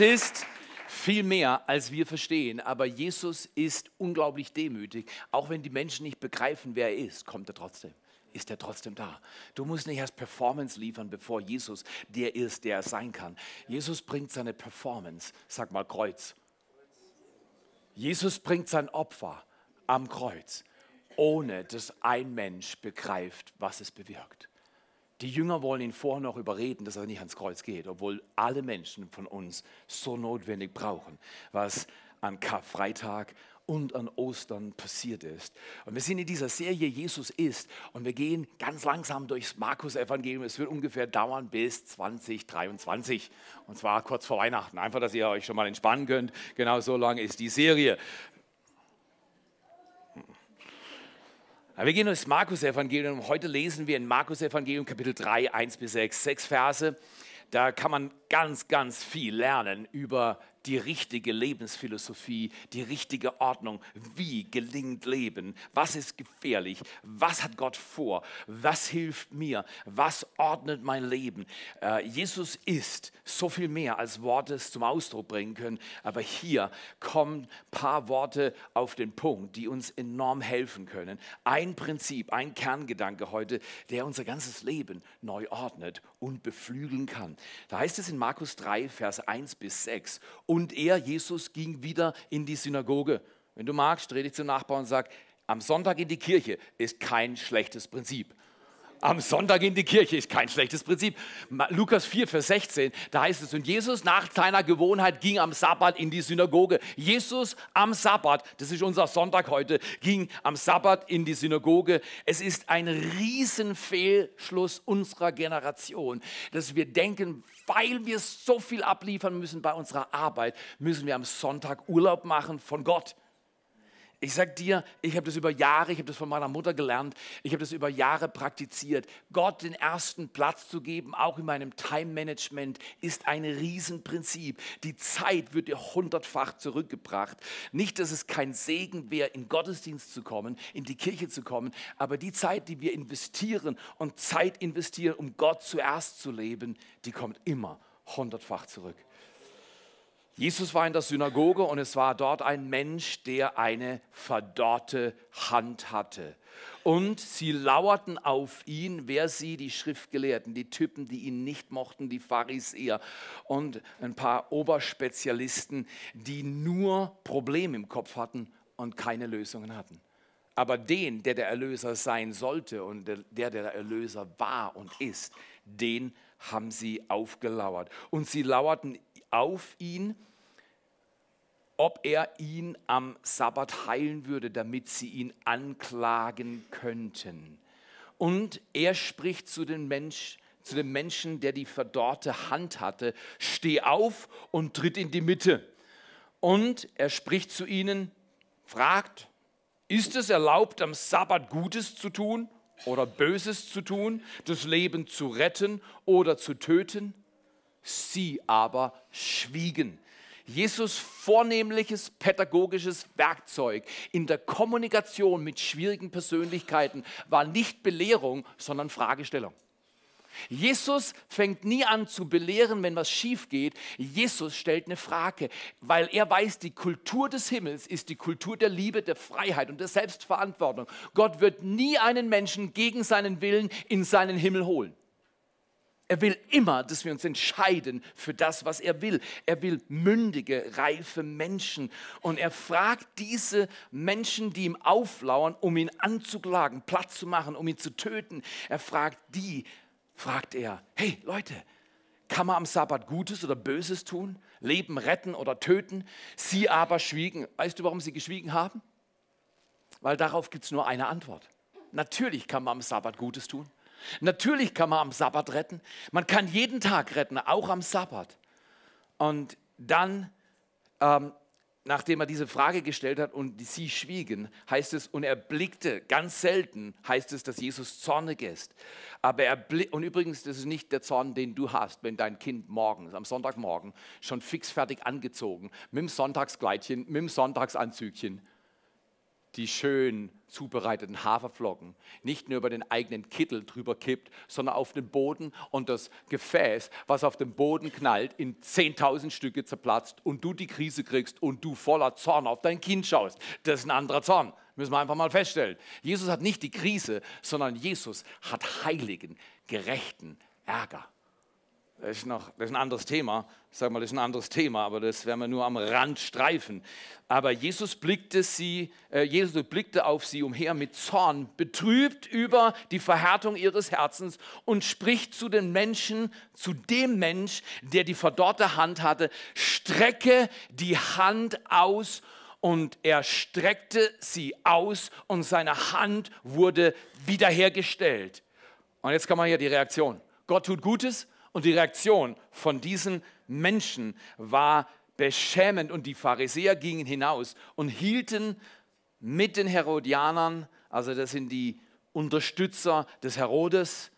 Jesus ist viel mehr, als wir verstehen, aber Jesus ist unglaublich demütig. Auch wenn die Menschen nicht begreifen, wer er ist, kommt er trotzdem. Ist er trotzdem da? Du musst nicht erst Performance liefern, bevor Jesus der ist, der er sein kann. Jesus bringt seine Performance, sag mal Kreuz. Jesus bringt sein Opfer am Kreuz, ohne dass ein Mensch begreift, was es bewirkt. Die Jünger wollen ihn vorher noch überreden, dass er nicht ans Kreuz geht, obwohl alle Menschen von uns so notwendig brauchen, was an Karfreitag und an Ostern passiert ist. Und wir sind in dieser Serie Jesus ist und wir gehen ganz langsam durchs Markus-Evangelium. Es wird ungefähr dauern bis 2023 und zwar kurz vor Weihnachten. Einfach, dass ihr euch schon mal entspannen könnt. Genau so lange ist die Serie. Wir gehen durchs Markus-Evangelium. Heute lesen wir in Markus-Evangelium Kapitel 3, 1 bis 6, sechs Verse. Da kann man ganz, ganz viel lernen über die richtige Lebensphilosophie, die richtige Ordnung. Wie gelingt Leben? Was ist gefährlich? Was hat Gott vor? Was hilft mir? Was ordnet mein Leben? Äh, Jesus ist so viel mehr, als Worte zum Ausdruck bringen können. Aber hier kommen ein paar Worte auf den Punkt, die uns enorm helfen können. Ein Prinzip, ein Kerngedanke heute, der unser ganzes Leben neu ordnet und beflügeln kann. Da heißt es in Markus 3, Vers 1 bis 6, und er, Jesus, ging wieder in die Synagoge. Wenn du magst, dreh dich zum Nachbarn und sag, am Sonntag in die Kirche ist kein schlechtes Prinzip am Sonntag in die Kirche ist kein schlechtes Prinzip. Lukas 4, Vers 16, da heißt es, und Jesus nach seiner Gewohnheit ging am Sabbat in die Synagoge. Jesus am Sabbat, das ist unser Sonntag heute, ging am Sabbat in die Synagoge. Es ist ein Riesenfehlschluss unserer Generation, dass wir denken, weil wir so viel abliefern müssen bei unserer Arbeit, müssen wir am Sonntag Urlaub machen von Gott. Ich sage dir, ich habe das über Jahre, ich habe das von meiner Mutter gelernt, ich habe das über Jahre praktiziert. Gott den ersten Platz zu geben, auch in meinem Time-Management, ist ein Riesenprinzip. Die Zeit wird dir hundertfach zurückgebracht. Nicht, dass es kein Segen wäre, in Gottesdienst zu kommen, in die Kirche zu kommen, aber die Zeit, die wir investieren und Zeit investieren, um Gott zuerst zu leben, die kommt immer hundertfach zurück. Jesus war in der Synagoge und es war dort ein Mensch, der eine verdorrte Hand hatte. Und sie lauerten auf ihn, wer sie, die Schriftgelehrten, die Typen, die ihn nicht mochten, die Pharisäer und ein paar Oberspezialisten, die nur Probleme im Kopf hatten und keine Lösungen hatten. Aber den, der der Erlöser sein sollte und der, der Erlöser war und ist, den haben sie aufgelauert. Und sie lauerten auf ihn, ob er ihn am Sabbat heilen würde, damit sie ihn anklagen könnten. Und er spricht zu, Mensch, zu dem Menschen, der die verdorrte Hand hatte, steh auf und tritt in die Mitte. Und er spricht zu ihnen, fragt, ist es erlaubt, am Sabbat Gutes zu tun oder Böses zu tun, das Leben zu retten oder zu töten? Sie aber schwiegen. Jesus vornehmliches pädagogisches Werkzeug in der Kommunikation mit schwierigen Persönlichkeiten war nicht Belehrung, sondern Fragestellung. Jesus fängt nie an zu belehren, wenn was schief geht. Jesus stellt eine Frage, weil er weiß, die Kultur des Himmels ist die Kultur der Liebe, der Freiheit und der Selbstverantwortung. Gott wird nie einen Menschen gegen seinen Willen in seinen Himmel holen. Er will immer, dass wir uns entscheiden für das, was er will. Er will mündige, reife Menschen. Und er fragt diese Menschen, die ihm auflauern, um ihn anzuklagen, Platz zu machen, um ihn zu töten. Er fragt die, fragt er, hey Leute, kann man am Sabbat Gutes oder Böses tun? Leben retten oder töten? Sie aber schwiegen. Weißt du, warum sie geschwiegen haben? Weil darauf gibt es nur eine Antwort. Natürlich kann man am Sabbat Gutes tun. Natürlich kann man am Sabbat retten. Man kann jeden Tag retten, auch am Sabbat. Und dann, ähm, nachdem er diese Frage gestellt hat und sie schwiegen, heißt es, und er blickte, ganz selten heißt es, dass Jesus zornig ist. Aber er und übrigens, das ist nicht der Zorn, den du hast, wenn dein Kind morgens, am Sonntagmorgen, schon fixfertig angezogen, mit dem Sonntagskleidchen, mit dem Sonntagsanzügchen, die schön zubereiteten Haferflocken nicht nur über den eigenen Kittel drüber kippt, sondern auf den Boden und das Gefäß, was auf dem Boden knallt, in 10.000 Stücke zerplatzt und du die Krise kriegst und du voller Zorn auf dein Kind schaust. Das ist ein anderer Zorn. Müssen wir einfach mal feststellen. Jesus hat nicht die Krise, sondern Jesus hat heiligen, gerechten Ärger. Das ist, noch, das ist ein anderes Thema. Ich sage mal, das ist ein anderes Thema, aber das werden wir nur am Rand streifen. Aber Jesus blickte, sie, äh, Jesus blickte auf sie umher mit Zorn, betrübt über die Verhärtung ihres Herzens und spricht zu den Menschen, zu dem Mensch, der die verdorrte Hand hatte, strecke die Hand aus und er streckte sie aus und seine Hand wurde wiederhergestellt. Und jetzt kann man hier die Reaktion. Gott tut Gutes und die Reaktion von diesen Menschen war beschämend und die Pharisäer gingen hinaus und hielten mit den Herodianern, also das sind die Unterstützer des Herodes,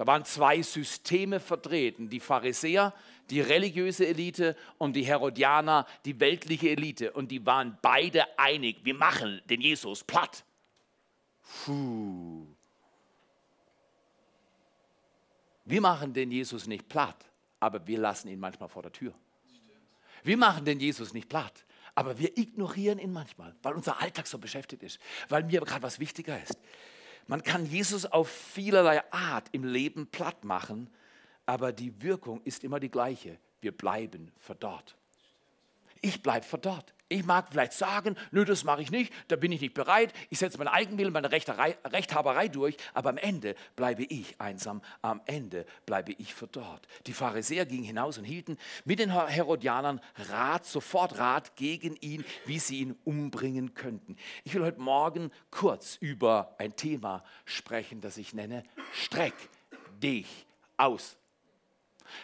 da waren zwei Systeme vertreten, die Pharisäer, die religiöse Elite und die Herodianer, die weltliche Elite. Und die waren beide einig, wir machen den Jesus platt. Puh. Wir machen den Jesus nicht platt, aber wir lassen ihn manchmal vor der Tür. Wir machen den Jesus nicht platt, aber wir ignorieren ihn manchmal, weil unser Alltag so beschäftigt ist, weil mir gerade was wichtiger ist. Man kann Jesus auf vielerlei Art im Leben platt machen, aber die Wirkung ist immer die gleiche. Wir bleiben verdorrt. Ich bleibe verdorrt. Ich mag vielleicht sagen, nö, das mache ich nicht, da bin ich nicht bereit, ich setze meinen Eigenwillen, meine Rechterei, Rechthaberei durch, aber am Ende bleibe ich einsam, am Ende bleibe ich verdorrt. Die Pharisäer gingen hinaus und hielten mit den Herodianern Rat, sofort Rat gegen ihn, wie sie ihn umbringen könnten. Ich will heute Morgen kurz über ein Thema sprechen, das ich nenne, streck dich aus.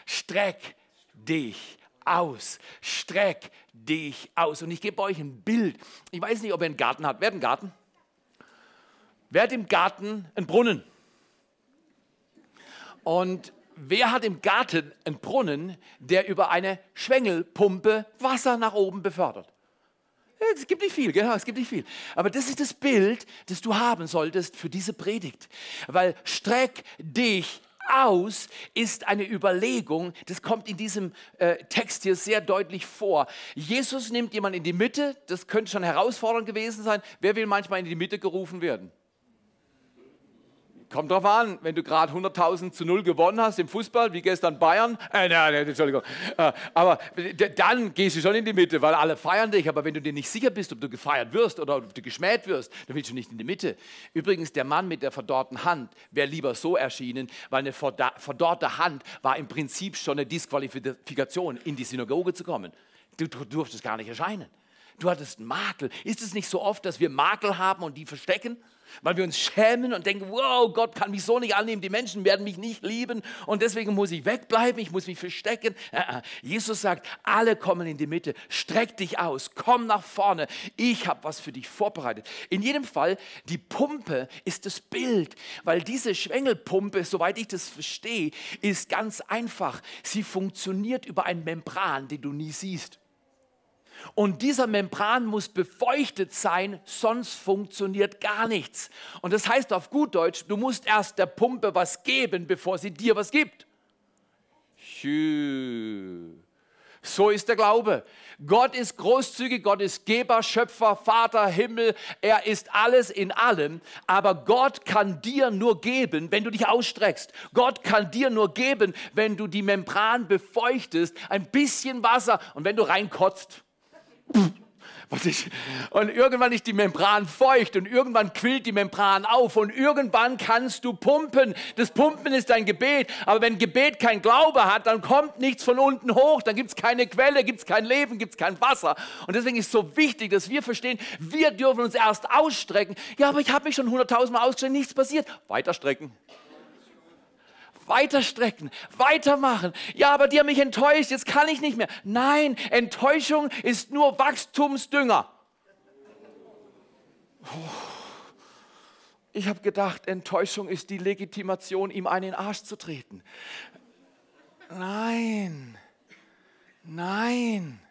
Streck dich aus. Streck dich aus. Und ich gebe euch ein Bild. Ich weiß nicht, ob ihr einen Garten habt. Wer hat einen Garten? Wer hat im Garten einen Brunnen? Und wer hat im Garten einen Brunnen, der über eine Schwengelpumpe Wasser nach oben befördert? Es gibt nicht viel, genau, es gibt nicht viel. Aber das ist das Bild, das du haben solltest für diese Predigt. Weil streck dich aus ist eine Überlegung, das kommt in diesem äh, Text hier sehr deutlich vor. Jesus nimmt jemanden in die Mitte, das könnte schon herausfordernd gewesen sein. Wer will manchmal in die Mitte gerufen werden? Kommt drauf an, wenn du gerade 100.000 zu 0 gewonnen hast im Fußball, wie gestern Bayern, äh, nein, nein, Entschuldigung, äh, aber dann gehst du schon in die Mitte, weil alle feiern dich, aber wenn du dir nicht sicher bist, ob du gefeiert wirst oder ob du geschmäht wirst, dann willst du nicht in die Mitte. Übrigens, der Mann mit der verdorrten Hand wäre lieber so erschienen, weil eine verdorrte Hand war im Prinzip schon eine Disqualifikation, in die Synagoge zu kommen. Du, du durftest gar nicht erscheinen. Du hattest Makel. Ist es nicht so oft, dass wir Makel haben und die verstecken? Weil wir uns schämen und denken, wow, Gott kann mich so nicht annehmen, die Menschen werden mich nicht lieben und deswegen muss ich wegbleiben, ich muss mich verstecken. Äh, äh. Jesus sagt, alle kommen in die Mitte, streck dich aus, komm nach vorne, ich habe was für dich vorbereitet. In jedem Fall, die Pumpe ist das Bild, weil diese Schwengelpumpe, soweit ich das verstehe, ist ganz einfach. Sie funktioniert über ein Membran, den du nie siehst. Und dieser Membran muss befeuchtet sein, sonst funktioniert gar nichts. Und das heißt auf gut Deutsch, du musst erst der Pumpe was geben, bevor sie dir was gibt. So ist der Glaube. Gott ist großzügig, Gott ist Geber, Schöpfer, Vater, Himmel. Er ist alles in allem. Aber Gott kann dir nur geben, wenn du dich ausstreckst. Gott kann dir nur geben, wenn du die Membran befeuchtest, ein bisschen Wasser und wenn du reinkotzt. Und irgendwann ist die Membran feucht und irgendwann quillt die Membran auf und irgendwann kannst du pumpen. Das Pumpen ist dein Gebet, aber wenn Gebet kein Glaube hat, dann kommt nichts von unten hoch, dann gibt es keine Quelle, gibt es kein Leben, gibt es kein Wasser. Und deswegen ist es so wichtig, dass wir verstehen, wir dürfen uns erst ausstrecken. Ja, aber ich habe mich schon hunderttausendmal ausgestreckt, nichts passiert. Weiter strecken weiter strecken, weitermachen. Ja, aber die haben mich enttäuscht, jetzt kann ich nicht mehr. Nein, Enttäuschung ist nur Wachstumsdünger. Ich habe gedacht, Enttäuschung ist die Legitimation, ihm einen Arsch zu treten. Nein, nein.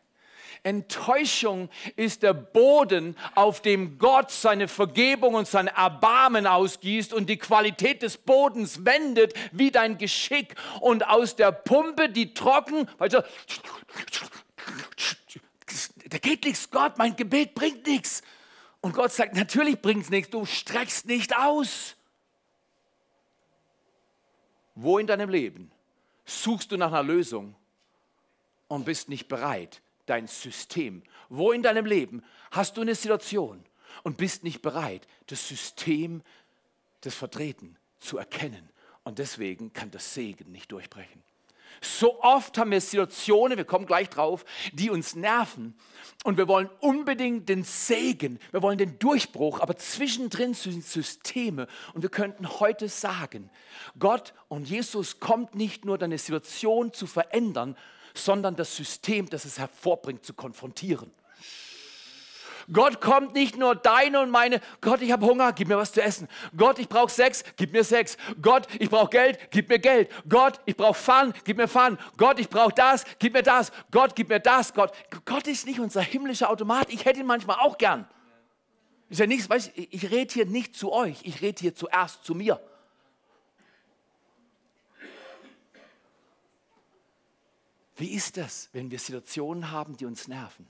Enttäuschung ist der Boden, auf dem Gott seine Vergebung und sein Erbarmen ausgießt und die Qualität des Bodens wendet wie dein Geschick und aus der Pumpe, die trocken, also, da geht nichts, Gott, mein Gebet bringt nichts. Und Gott sagt, natürlich bringt es nichts, du streckst nicht aus. Wo in deinem Leben suchst du nach einer Lösung und bist nicht bereit, dein System? Wo in deinem Leben hast du eine Situation und bist nicht bereit, das System des Vertreten zu erkennen? Und deswegen kann das Segen nicht durchbrechen. So oft haben wir Situationen, wir kommen gleich drauf, die uns nerven. Und wir wollen unbedingt den Segen, wir wollen den Durchbruch, aber zwischendrin sind Systeme. Und wir könnten heute sagen, Gott und Jesus kommt nicht nur deine Situation zu verändern, sondern das System, das es hervorbringt, zu konfrontieren. Gott kommt nicht nur deine und meine, Gott, ich habe Hunger, gib mir was zu essen. Gott, ich brauche Sex, gib mir Sex. Gott, ich brauche Geld, gib mir Geld. Gott, ich brauche Fun, gib mir Fun. Gott, ich brauche das, gib mir das. Gott, gib mir das. Gott, Gott ist nicht unser himmlischer Automat. Ich hätte ihn manchmal auch gern. Ist ja nichts, weißt, ich, ich rede hier nicht zu euch, ich rede hier zuerst zu mir. Wie ist das, wenn wir Situationen haben, die uns nerven?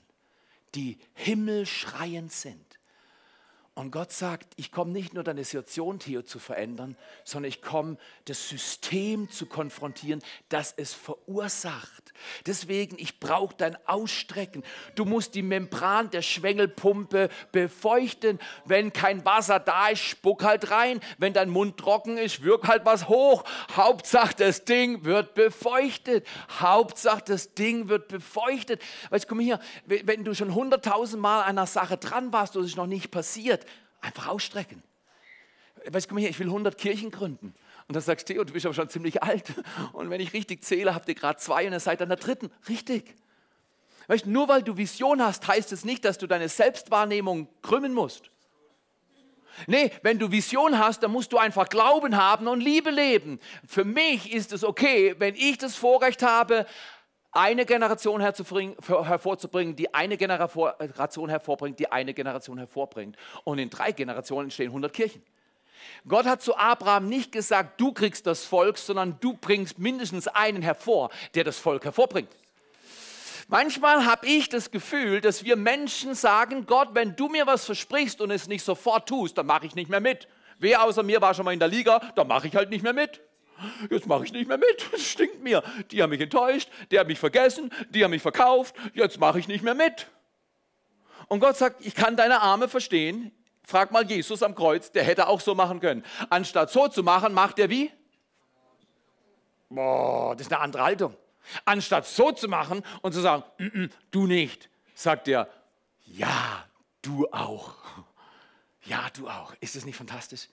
die himmelschreiend sind. Und Gott sagt, ich komme nicht nur deine Situation, Theo, zu verändern, sondern ich komme, das System zu konfrontieren, das es verursacht. Deswegen, ich brauche dein Ausstrecken. Du musst die Membran der Schwengelpumpe befeuchten. Wenn kein Wasser da ist, spuck halt rein. Wenn dein Mund trocken ist, wirk halt was hoch. Hauptsache, das Ding wird befeuchtet. Hauptsache, das Ding wird befeuchtet. Weißt du, komm hier, wenn du schon hunderttausend Mal an einer Sache dran warst und es noch nicht passiert, Einfach ausstrecken. Weißt du, komm her, ich will 100 Kirchen gründen. Und dann sagst du, Theo, du bist aber schon ziemlich alt. Und wenn ich richtig zähle, habt ihr gerade zwei und ihr seid an der dritten. Richtig. Weißt nur weil du Vision hast, heißt es nicht, dass du deine Selbstwahrnehmung krümmen musst. Nee, wenn du Vision hast, dann musst du einfach Glauben haben und Liebe leben. Für mich ist es okay, wenn ich das Vorrecht habe, eine Generation hervorzubringen, die eine Generation hervorbringt, die eine Generation hervorbringt. Und in drei Generationen entstehen 100 Kirchen. Gott hat zu Abraham nicht gesagt, du kriegst das Volk, sondern du bringst mindestens einen hervor, der das Volk hervorbringt. Manchmal habe ich das Gefühl, dass wir Menschen sagen, Gott, wenn du mir was versprichst und es nicht sofort tust, dann mache ich nicht mehr mit. Wer außer mir war schon mal in der Liga, dann mache ich halt nicht mehr mit. Jetzt mache ich nicht mehr mit. Es stinkt mir. Die haben mich enttäuscht, der hat mich vergessen, die haben mich verkauft. Jetzt mache ich nicht mehr mit. Und Gott sagt, ich kann deine Arme verstehen. Frag mal Jesus am Kreuz, der hätte auch so machen können. Anstatt so zu machen, macht er wie? Boah, das ist eine andere Haltung. Anstatt so zu machen und zu sagen, mm -mm, du nicht, sagt er, ja, du auch. Ja, du auch. Ist das nicht fantastisch?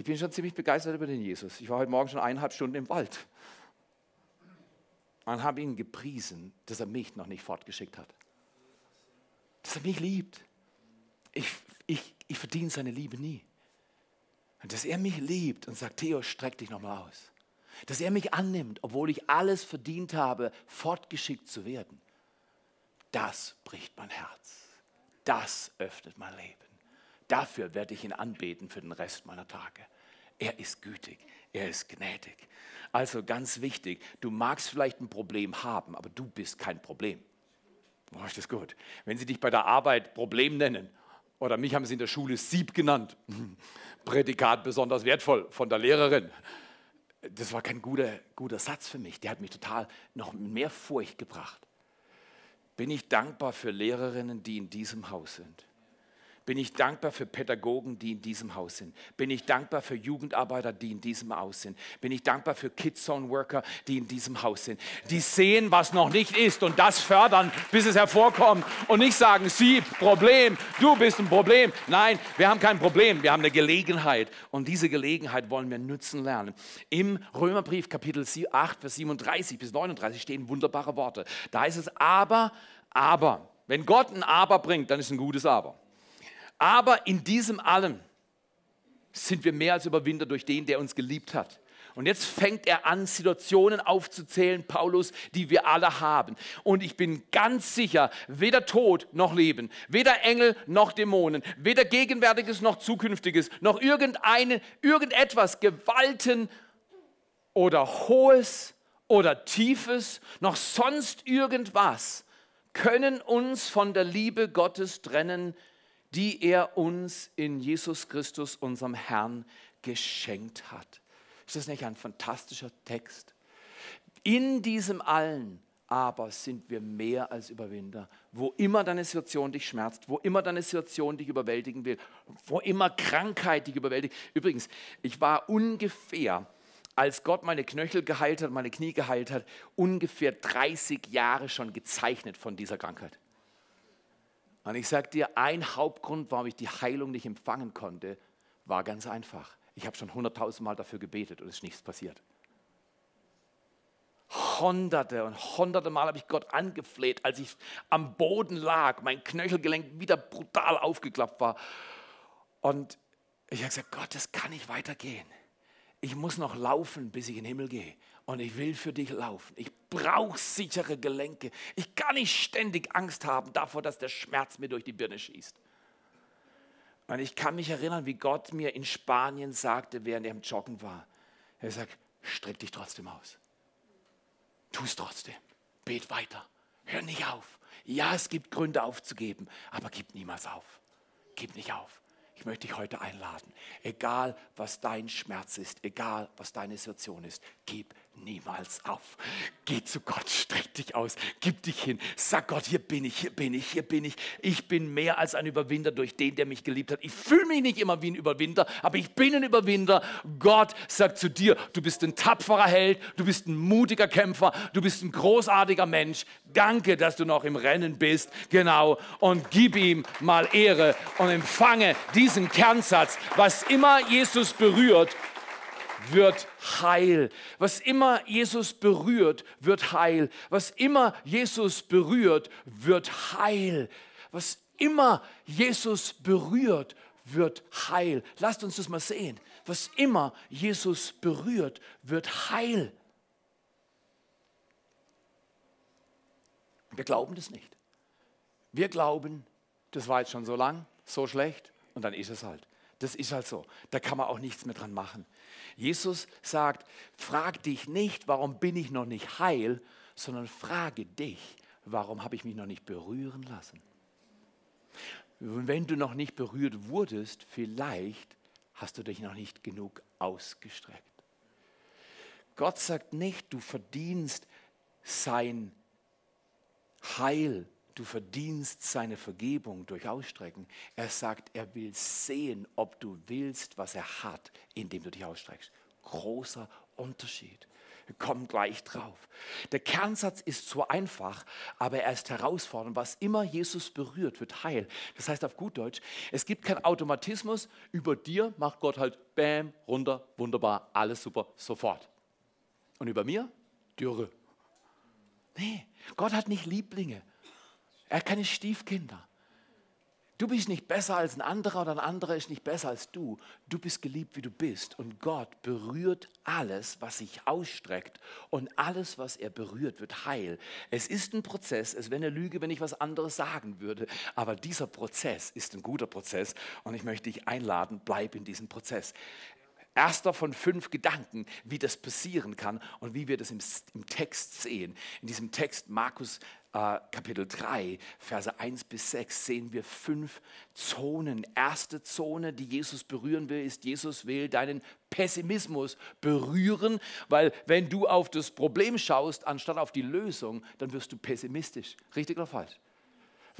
Ich bin schon ziemlich begeistert über den Jesus. Ich war heute Morgen schon eineinhalb Stunden im Wald und habe ihn gepriesen, dass er mich noch nicht fortgeschickt hat. Dass er mich liebt. Ich, ich, ich verdiene seine Liebe nie. Und dass er mich liebt und sagt, Theo, streck dich nochmal aus. Dass er mich annimmt, obwohl ich alles verdient habe, fortgeschickt zu werden. Das bricht mein Herz. Das öffnet mein Leben. Dafür werde ich ihn anbeten für den Rest meiner Tage. Er ist gütig, er ist gnädig. Also ganz wichtig, du magst vielleicht ein Problem haben, aber du bist kein Problem. Oh, ist das gut. Wenn sie dich bei der Arbeit Problem nennen, oder mich haben sie in der Schule Sieb genannt, Prädikat besonders wertvoll von der Lehrerin. Das war kein guter, guter Satz für mich. Der hat mich total noch mehr Furcht gebracht. Bin ich dankbar für Lehrerinnen, die in diesem Haus sind bin ich dankbar für Pädagogen, die in diesem Haus sind. Bin ich dankbar für Jugendarbeiter, die in diesem Haus sind. Bin ich dankbar für Kidzone Worker, die in diesem Haus sind. Die sehen, was noch nicht ist und das fördern, bis es hervorkommt. Und nicht sagen, sie, Problem, du bist ein Problem. Nein, wir haben kein Problem, wir haben eine Gelegenheit. Und diese Gelegenheit wollen wir nutzen lernen. Im Römerbrief Kapitel 8, Vers 37 bis 39 stehen wunderbare Worte. Da heißt es aber, aber. Wenn Gott ein Aber bringt, dann ist ein gutes Aber. Aber in diesem allem sind wir mehr als Überwinder durch den, der uns geliebt hat. Und jetzt fängt er an, Situationen aufzuzählen, Paulus, die wir alle haben. Und ich bin ganz sicher, weder Tod noch Leben, weder Engel noch Dämonen, weder Gegenwärtiges noch Zukünftiges, noch irgendeine, irgendetwas, Gewalten oder Hohes oder Tiefes, noch sonst irgendwas können uns von der Liebe Gottes trennen, die er uns in Jesus Christus, unserem Herrn, geschenkt hat. Ist das nicht ein fantastischer Text? In diesem allen aber sind wir mehr als Überwinder. Wo immer deine Situation dich schmerzt, wo immer deine Situation dich überwältigen will, wo immer Krankheit dich überwältigt. Übrigens, ich war ungefähr, als Gott meine Knöchel geheilt hat, meine Knie geheilt hat, ungefähr 30 Jahre schon gezeichnet von dieser Krankheit. Und ich sage dir, ein Hauptgrund, warum ich die Heilung nicht empfangen konnte, war ganz einfach. Ich habe schon hunderttausend Mal dafür gebetet und es ist nichts passiert. Hunderte und hunderte Mal habe ich Gott angefleht, als ich am Boden lag, mein Knöchelgelenk wieder brutal aufgeklappt war. Und ich habe gesagt, Gott, das kann nicht weitergehen. Ich muss noch laufen, bis ich in den Himmel gehe. Und ich will für dich laufen. Ich brauche sichere Gelenke. Ich kann nicht ständig Angst haben davor, dass der Schmerz mir durch die Birne schießt. Und ich kann mich erinnern, wie Gott mir in Spanien sagte, während er im Joggen war. Er sagt, streck dich trotzdem aus. Tu es trotzdem. Bet weiter. Hör nicht auf. Ja, es gibt Gründe aufzugeben, aber gib niemals auf. Gib nicht auf. Ich möchte dich heute einladen. Egal, was dein Schmerz ist, egal, was deine Situation ist, gib niemals auf. Geh zu Gott, streck dich aus, gib dich hin. Sag Gott, hier bin ich, hier bin ich, hier bin ich. Ich bin mehr als ein Überwinder durch den, der mich geliebt hat. Ich fühle mich nicht immer wie ein Überwinder, aber ich bin ein Überwinder. Gott sagt zu dir, du bist ein tapferer Held, du bist ein mutiger Kämpfer, du bist ein großartiger Mensch. Danke, dass du noch im Rennen bist. Genau. Und gib ihm mal Ehre und empfange diesen Kernsatz. Was immer Jesus berührt, wird heil. Was immer Jesus berührt, wird heil. Was immer Jesus berührt, wird heil. Was immer Jesus berührt, wird heil. Lasst uns das mal sehen. Was immer Jesus berührt, wird heil. Wir glauben das nicht. Wir glauben, das war jetzt schon so lang, so schlecht und dann ist es halt. Das ist halt so. Da kann man auch nichts mehr dran machen. Jesus sagt, frag dich nicht, warum bin ich noch nicht heil, sondern frage dich, warum habe ich mich noch nicht berühren lassen. Wenn du noch nicht berührt wurdest, vielleicht hast du dich noch nicht genug ausgestreckt. Gott sagt nicht, du verdienst sein Heil du verdienst seine Vergebung durch Ausstrecken. Er sagt, er will sehen, ob du willst, was er hat, indem du dich ausstreckst. Großer Unterschied. Wir kommen gleich drauf. Der Kernsatz ist so einfach, aber er ist herausfordernd. Was immer Jesus berührt, wird heil. Das heißt auf gut Deutsch, es gibt keinen Automatismus. Über dir macht Gott halt Bäm, runter, wunderbar, alles super, sofort. Und über mir Dürre. Nee, Gott hat nicht Lieblinge. Er hat keine Stiefkinder. Du bist nicht besser als ein anderer oder ein anderer ist nicht besser als du. Du bist geliebt, wie du bist. Und Gott berührt alles, was sich ausstreckt. Und alles, was er berührt, wird heil. Es ist ein Prozess. Es wäre eine Lüge, wenn ich was anderes sagen würde. Aber dieser Prozess ist ein guter Prozess. Und ich möchte dich einladen, bleib in diesem Prozess. Erster von fünf Gedanken, wie das passieren kann und wie wir das im, im Text sehen. In diesem Text Markus äh, Kapitel 3, Verse 1 bis 6 sehen wir fünf Zonen. Erste Zone, die Jesus berühren will, ist, Jesus will deinen Pessimismus berühren, weil wenn du auf das Problem schaust, anstatt auf die Lösung, dann wirst du pessimistisch. Richtig oder falsch?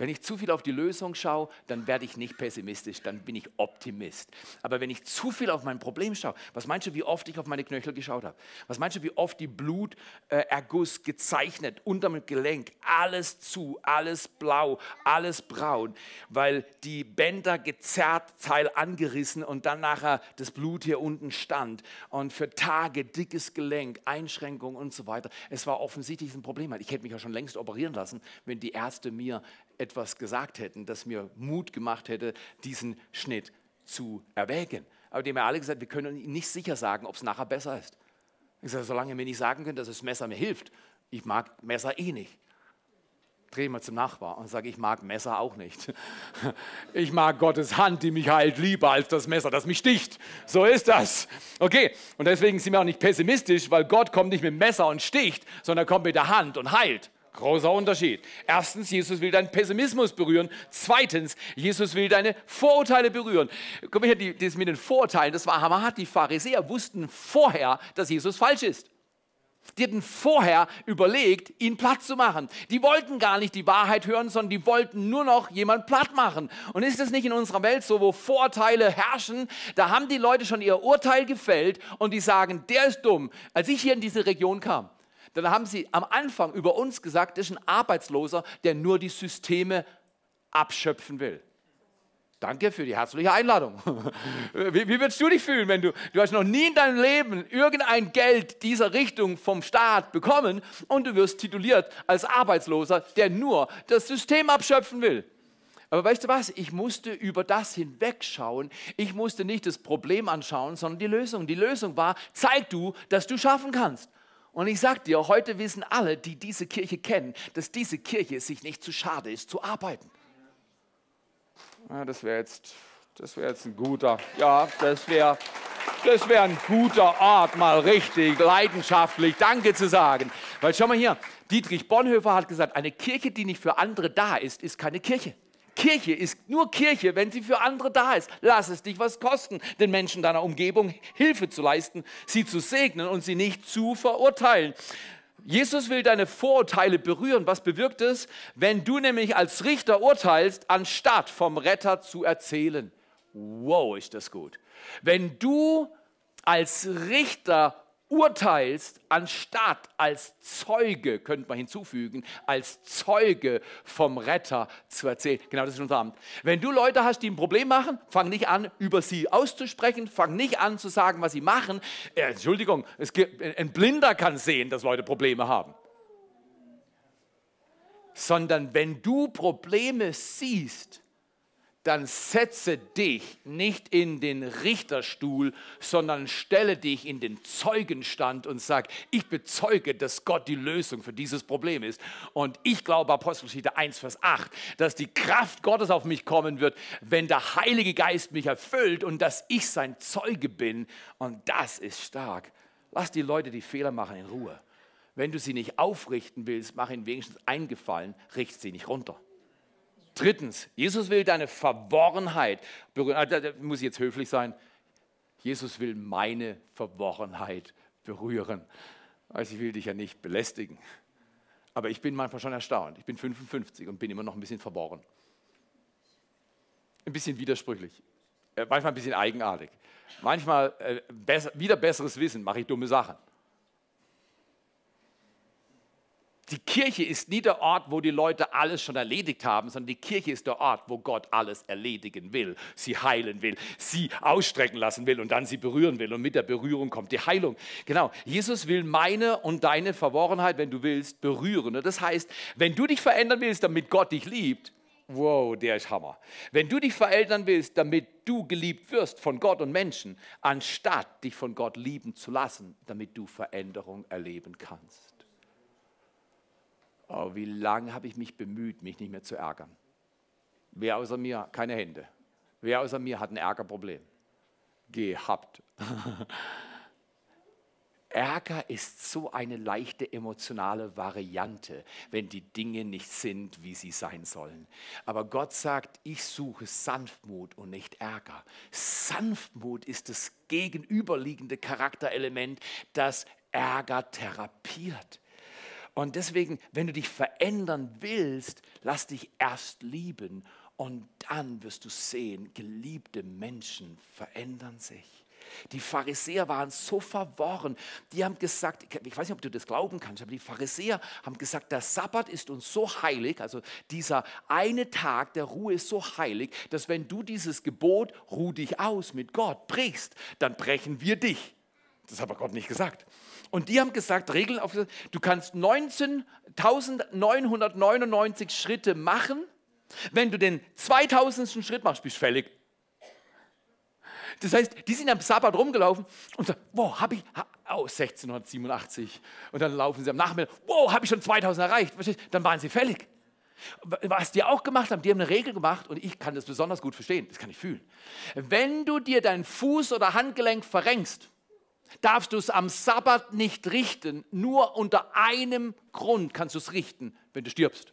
Wenn ich zu viel auf die Lösung schaue, dann werde ich nicht pessimistisch, dann bin ich Optimist. Aber wenn ich zu viel auf mein Problem schaue, was meinst du, wie oft ich auf meine Knöchel geschaut habe? Was meinst du, wie oft die Bluterguss gezeichnet unter dem Gelenk? Alles zu, alles blau, alles braun, weil die Bänder gezerrt, Teil angerissen und dann nachher das Blut hier unten stand. Und für Tage dickes Gelenk, Einschränkungen und so weiter. Es war offensichtlich ein Problem. Ich hätte mich ja schon längst operieren lassen, wenn die Ärzte mir etwas gesagt hätten, das mir Mut gemacht hätte, diesen Schnitt zu erwägen. Aber die haben ja alle gesagt, wir können nicht sicher sagen, ob es nachher besser ist. Ich sage, solange ihr mir nicht sagen könnt, dass das Messer mir hilft, ich mag Messer eh nicht. Dreh mal zum Nachbar und sage, ich mag Messer auch nicht. Ich mag Gottes Hand, die mich heilt, lieber als das Messer, das mich sticht. So ist das. Okay, und deswegen sind wir auch nicht pessimistisch, weil Gott kommt nicht mit Messer und sticht, sondern kommt mit der Hand und heilt. Großer Unterschied. Erstens, Jesus will deinen Pessimismus berühren. Zweitens, Jesus will deine Vorurteile berühren. Guck mal hier, das mit den Vorurteilen, das war hammerhart. Die Pharisäer wussten vorher, dass Jesus falsch ist. Die hatten vorher überlegt, ihn platt zu machen. Die wollten gar nicht die Wahrheit hören, sondern die wollten nur noch jemand platt machen. Und ist es nicht in unserer Welt so, wo Vorteile herrschen? Da haben die Leute schon ihr Urteil gefällt und die sagen, der ist dumm. Als ich hier in diese Region kam, dann haben sie am Anfang über uns gesagt, das ist ein Arbeitsloser, der nur die Systeme abschöpfen will. Danke für die herzliche Einladung. Wie, wie würdest du dich fühlen, wenn du, du hast noch nie in deinem Leben irgendein Geld dieser Richtung vom Staat bekommen und du wirst tituliert als Arbeitsloser, der nur das System abschöpfen will? Aber weißt du was? Ich musste über das hinwegschauen. Ich musste nicht das Problem anschauen, sondern die Lösung. Die Lösung war, zeig du, dass du schaffen kannst. Und ich sage dir, heute wissen alle, die diese Kirche kennen, dass diese Kirche sich nicht zu schade ist, zu arbeiten. Ja, das wäre jetzt, wär jetzt ein guter, ja, das wäre das wär ein guter Ort, mal richtig leidenschaftlich Danke zu sagen. Weil schau mal hier, Dietrich Bonhoeffer hat gesagt, eine Kirche, die nicht für andere da ist, ist keine Kirche. Kirche ist nur Kirche, wenn sie für andere da ist. Lass es dich was kosten, den Menschen deiner Umgebung Hilfe zu leisten, sie zu segnen und sie nicht zu verurteilen. Jesus will deine Vorurteile berühren. Was bewirkt es? Wenn du nämlich als Richter urteilst, anstatt vom Retter zu erzählen. Wow, ist das gut. Wenn du als Richter urteilst, anstatt als Zeuge, könnte man hinzufügen, als Zeuge vom Retter zu erzählen. Genau das ist unser Amt. Wenn du Leute hast, die ein Problem machen, fang nicht an, über sie auszusprechen, fang nicht an zu sagen, was sie machen. Äh, Entschuldigung, gibt, ein Blinder kann sehen, dass Leute Probleme haben. Sondern wenn du Probleme siehst, dann setze dich nicht in den Richterstuhl, sondern stelle dich in den Zeugenstand und sag, ich bezeuge, dass Gott die Lösung für dieses Problem ist. Und ich glaube, Apostelgeschichte 1, Vers 8, dass die Kraft Gottes auf mich kommen wird, wenn der Heilige Geist mich erfüllt und dass ich sein Zeuge bin. Und das ist stark. Lass die Leute, die Fehler machen, in Ruhe. Wenn du sie nicht aufrichten willst, mach ihnen wenigstens eingefallen, richte sie nicht runter. Drittens, Jesus will deine Verworrenheit berühren. Ah, da muss ich jetzt höflich sein. Jesus will meine Verworrenheit berühren. Also ich will dich ja nicht belästigen. Aber ich bin manchmal schon erstaunt. Ich bin 55 und bin immer noch ein bisschen verworren. Ein bisschen widersprüchlich. Äh, manchmal ein bisschen eigenartig. Manchmal äh, besser, wieder besseres Wissen mache ich dumme Sachen. Die Kirche ist nie der Ort, wo die Leute alles schon erledigt haben, sondern die Kirche ist der Ort, wo Gott alles erledigen will, sie heilen will, sie ausstrecken lassen will und dann sie berühren will. Und mit der Berührung kommt die Heilung. Genau, Jesus will meine und deine Verworrenheit, wenn du willst, berühren. Das heißt, wenn du dich verändern willst, damit Gott dich liebt, wow, der ist Hammer. Wenn du dich verändern willst, damit du geliebt wirst von Gott und Menschen, anstatt dich von Gott lieben zu lassen, damit du Veränderung erleben kannst. Oh, wie lange habe ich mich bemüht, mich nicht mehr zu ärgern? Wer außer mir, keine Hände. Wer außer mir hat ein Ärgerproblem? Gehabt. Ärger ist so eine leichte emotionale Variante, wenn die Dinge nicht sind, wie sie sein sollen. Aber Gott sagt, ich suche Sanftmut und nicht Ärger. Sanftmut ist das gegenüberliegende Charakterelement, das Ärger therapiert. Und deswegen, wenn du dich verändern willst, lass dich erst lieben und dann wirst du sehen, geliebte Menschen verändern sich. Die Pharisäer waren so verworren. Die haben gesagt, ich weiß nicht, ob du das glauben kannst, aber die Pharisäer haben gesagt, der Sabbat ist uns so heilig, also dieser eine Tag der Ruhe ist so heilig, dass wenn du dieses Gebot, ruh dich aus mit Gott, brichst, dann brechen wir dich. Das hat aber Gott nicht gesagt. Und die haben gesagt, Regeln auf, du kannst 19.999 Schritte machen. Wenn du den 2000. Schritt machst, bist du fällig. Das heißt, die sind am Sabbat rumgelaufen und sagen, wow, habe ich, oh, 1687. Und dann laufen sie am Nachmittag, wow, habe ich schon 2000 erreicht. Dann waren sie fällig. Was die auch gemacht haben, die haben eine Regel gemacht und ich kann das besonders gut verstehen, das kann ich fühlen. Wenn du dir dein Fuß- oder Handgelenk verrenkst, darfst du es am Sabbat nicht richten. Nur unter einem Grund kannst du es richten, wenn du stirbst.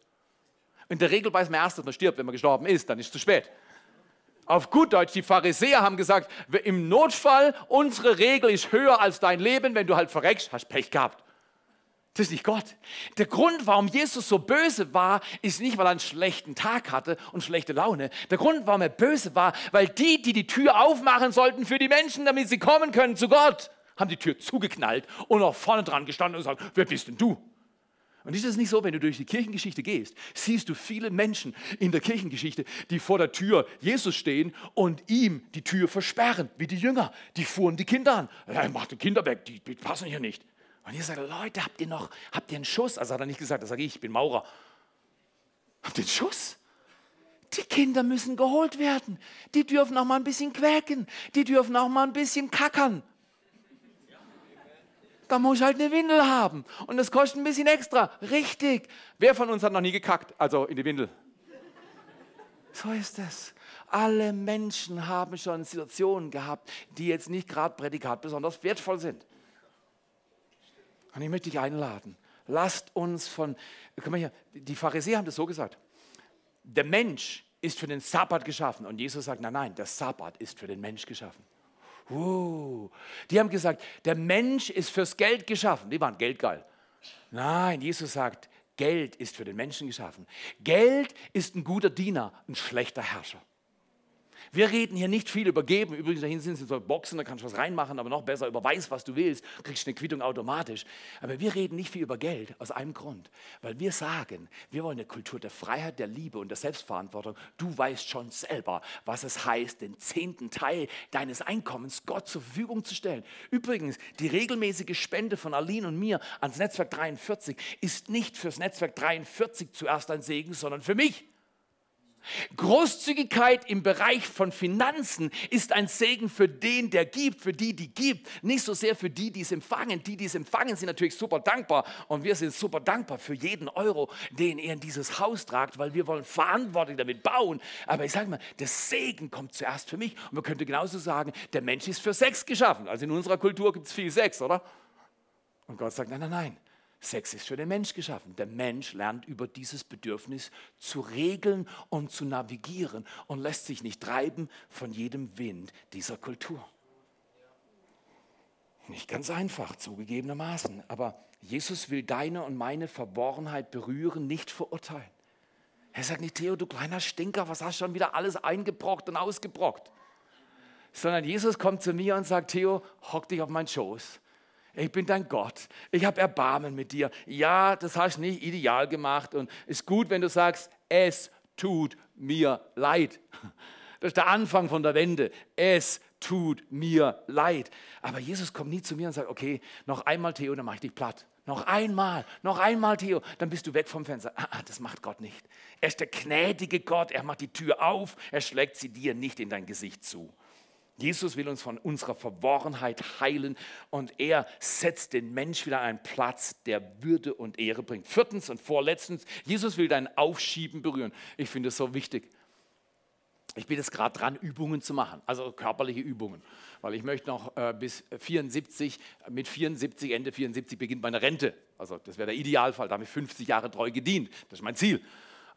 In der Regel weiß man erst, dass man stirbt, wenn man gestorben ist, dann ist es zu spät. Auf gut Deutsch, die Pharisäer haben gesagt, im Notfall, unsere Regel ist höher als dein Leben, wenn du halt verreckst, hast Pech gehabt. Das ist nicht Gott. Der Grund, warum Jesus so böse war, ist nicht, weil er einen schlechten Tag hatte und schlechte Laune. Der Grund, warum er böse war, weil die, die die Tür aufmachen sollten für die Menschen, damit sie kommen können zu Gott, haben die Tür zugeknallt und auch vorne dran gestanden und gesagt, wer bist denn du? Und ist es nicht so, wenn du durch die Kirchengeschichte gehst, siehst du viele Menschen in der Kirchengeschichte, die vor der Tür Jesus stehen und ihm die Tür versperren, wie die Jünger. Die fuhren die Kinder an. Er macht die Kinder weg, die, die passen hier nicht. Und ihr sagt, Leute, habt ihr noch, habt ihr einen Schuss? Also hat er nicht gesagt, das sage ich, ich bin Maurer. Habt ihr einen Schuss? Die Kinder müssen geholt werden. Die dürfen auch mal ein bisschen quäken. Die dürfen auch mal ein bisschen kackern da muss ich halt eine Windel haben. Und das kostet ein bisschen extra. Richtig. Wer von uns hat noch nie gekackt? Also in die Windel. So ist es. Alle Menschen haben schon Situationen gehabt, die jetzt nicht gerade Prädikat besonders wertvoll sind. Und ich möchte dich einladen. Lasst uns von, guck mal hier, die Pharisäer haben das so gesagt. Der Mensch ist für den Sabbat geschaffen. Und Jesus sagt, nein, nein, der Sabbat ist für den Mensch geschaffen. Uh, die haben gesagt, der Mensch ist fürs Geld geschaffen. Die waren geldgeil. Nein, Jesus sagt, Geld ist für den Menschen geschaffen. Geld ist ein guter Diener, ein schlechter Herrscher. Wir reden hier nicht viel über Geben. Übrigens, dahin sind so Boxen, da kannst du was reinmachen, aber noch besser, überweis, was du willst, kriegst eine Quittung automatisch. Aber wir reden nicht viel über Geld aus einem Grund. Weil wir sagen, wir wollen eine Kultur der Freiheit, der Liebe und der Selbstverantwortung. Du weißt schon selber, was es heißt, den zehnten Teil deines Einkommens Gott zur Verfügung zu stellen. Übrigens, die regelmäßige Spende von Aline und mir ans Netzwerk 43 ist nicht fürs Netzwerk 43 zuerst ein Segen, sondern für mich. Großzügigkeit im Bereich von Finanzen ist ein Segen für den, der gibt, für die, die gibt. Nicht so sehr für die, die es empfangen. Die, die es empfangen, sind natürlich super dankbar. Und wir sind super dankbar für jeden Euro, den ihr in dieses Haus tragt, weil wir wollen verantwortlich damit bauen. Aber ich sage mal, der Segen kommt zuerst für mich. Und man könnte genauso sagen, der Mensch ist für Sex geschaffen. Also in unserer Kultur gibt es viel Sex, oder? Und Gott sagt, nein, nein, nein. Sex ist für den Mensch geschaffen. Der Mensch lernt über dieses Bedürfnis zu regeln und zu navigieren und lässt sich nicht treiben von jedem Wind dieser Kultur. Nicht ganz einfach, zugegebenermaßen, aber Jesus will deine und meine Verworrenheit berühren, nicht verurteilen. Er sagt nicht, Theo, du kleiner Stinker, was hast du schon wieder alles eingebrockt und ausgebrockt? Sondern Jesus kommt zu mir und sagt, Theo, hock dich auf meinen Schoß ich bin dein Gott, ich habe Erbarmen mit dir. Ja, das hast du nicht ideal gemacht und ist gut, wenn du sagst, es tut mir leid. Das ist der Anfang von der Wende. Es tut mir leid. Aber Jesus kommt nie zu mir und sagt, okay, noch einmal Theo, dann mache ich dich platt. Noch einmal, noch einmal Theo, dann bist du weg vom Fenster. Ah, ah, das macht Gott nicht. Er ist der gnädige Gott, er macht die Tür auf, er schlägt sie dir nicht in dein Gesicht zu. Jesus will uns von unserer Verworrenheit heilen und er setzt den Mensch wieder einen Platz, der Würde und Ehre bringt. Viertens und vorletztens, Jesus will dein Aufschieben berühren. Ich finde es so wichtig. Ich bin jetzt gerade dran, Übungen zu machen, also körperliche Übungen, weil ich möchte noch äh, bis 74, mit 74, Ende 74 beginnt meine Rente. Also das wäre der Idealfall, da habe ich 50 Jahre treu gedient. Das ist mein Ziel.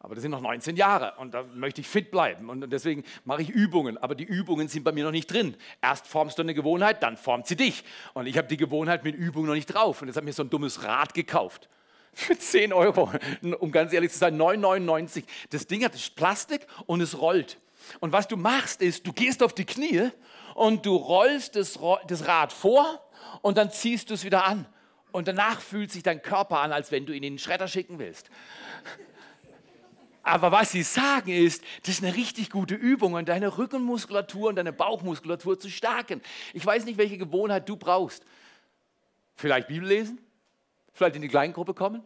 Aber das sind noch 19 Jahre und da möchte ich fit bleiben. Und deswegen mache ich Übungen. Aber die Übungen sind bei mir noch nicht drin. Erst formst du eine Gewohnheit, dann formt sie dich. Und ich habe die Gewohnheit mit Übungen noch nicht drauf. Und jetzt habe ich mir so ein dummes Rad gekauft. Für 10 Euro. Um ganz ehrlich zu sein, 9,99. Das Ding hat Plastik und es rollt. Und was du machst, ist, du gehst auf die Knie und du rollst das, das Rad vor und dann ziehst du es wieder an. Und danach fühlt sich dein Körper an, als wenn du ihn in den Schredder schicken willst. Aber was sie sagen ist, das ist eine richtig gute Übung, um deine Rückenmuskulatur und deine Bauchmuskulatur zu stärken. Ich weiß nicht, welche Gewohnheit du brauchst. Vielleicht Bibel lesen? Vielleicht in die Kleingruppe kommen?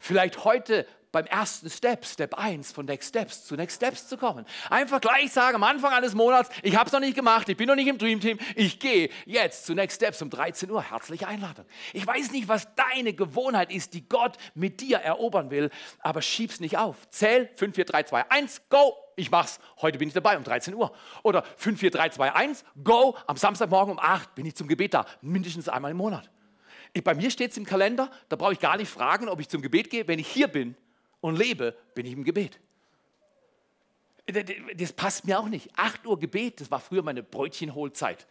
Vielleicht heute beim ersten Step, Step 1 von Next Steps zu Next Steps zu kommen. Einfach gleich sagen am Anfang eines Monats, ich habe es noch nicht gemacht, ich bin noch nicht im Dream Team, ich gehe jetzt zu Next Steps um 13 Uhr. Herzliche Einladung. Ich weiß nicht, was deine Gewohnheit ist, die Gott mit dir erobern will, aber schieb's nicht auf. Zähl 5, 4, 3, 2, 1, go! Ich mach's. Heute bin ich dabei um 13 Uhr. Oder 5, 4, 3, 2, 1, go! Am Samstagmorgen um 8 bin ich zum Gebet da. Mindestens einmal im Monat. Ich, bei mir steht es im Kalender, da brauche ich gar nicht fragen, ob ich zum Gebet gehe. Wenn ich hier bin, und lebe, bin ich im Gebet. Das passt mir auch nicht. 8 Uhr Gebet, das war früher meine Brötchenholzeit.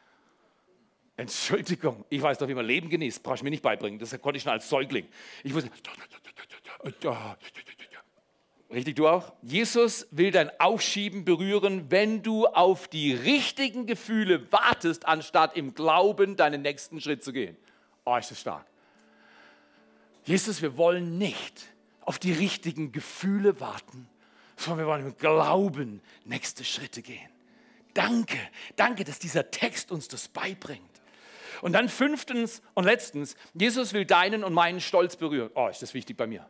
Entschuldigung, ich weiß doch, wie man Leben genießt. Brauchst du mir nicht beibringen. Das konnte ich schon als Säugling. Ich wusste. Richtig, du auch? Jesus will dein Aufschieben berühren, wenn du auf die richtigen Gefühle wartest, anstatt im Glauben deinen nächsten Schritt zu gehen. Oh, ist das stark. Jesus, wir wollen nicht auf die richtigen Gefühle warten, sondern wir wollen im Glauben nächste Schritte gehen. Danke, danke, dass dieser Text uns das beibringt. Und dann fünftens und letztens, Jesus will deinen und meinen Stolz berühren. Oh, ist das wichtig bei mir.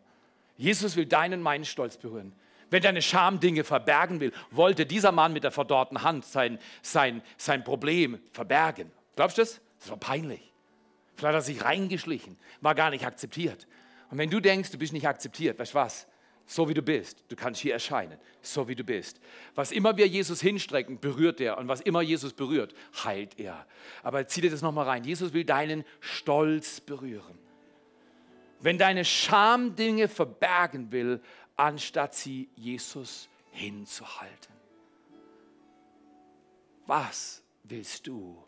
Jesus will deinen und meinen Stolz berühren. Wenn deine Scham Dinge verbergen will, wollte dieser Mann mit der verdorrten Hand sein, sein, sein Problem verbergen. Glaubst du das? Das war peinlich. Vielleicht hat er sich reingeschlichen, war gar nicht akzeptiert. Und wenn du denkst, du bist nicht akzeptiert, weißt du was? So wie du bist, du kannst hier erscheinen, so wie du bist. Was immer wir Jesus hinstrecken, berührt er. Und was immer Jesus berührt, heilt er. Aber zieh dir das nochmal rein. Jesus will deinen Stolz berühren. Wenn deine Scham Dinge verbergen will, anstatt sie Jesus hinzuhalten. Was willst du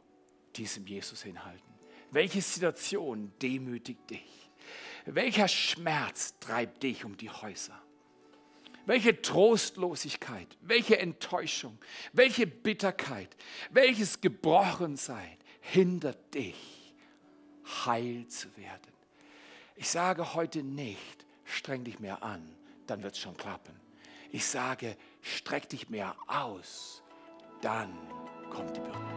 diesem Jesus hinhalten? Welche Situation demütigt dich? Welcher Schmerz treibt dich um die Häuser? Welche Trostlosigkeit, welche Enttäuschung, welche Bitterkeit, welches Gebrochensein hindert dich, heil zu werden? Ich sage heute nicht, streng dich mehr an, dann wird es schon klappen. Ich sage, streck dich mehr aus, dann kommt die Berührung.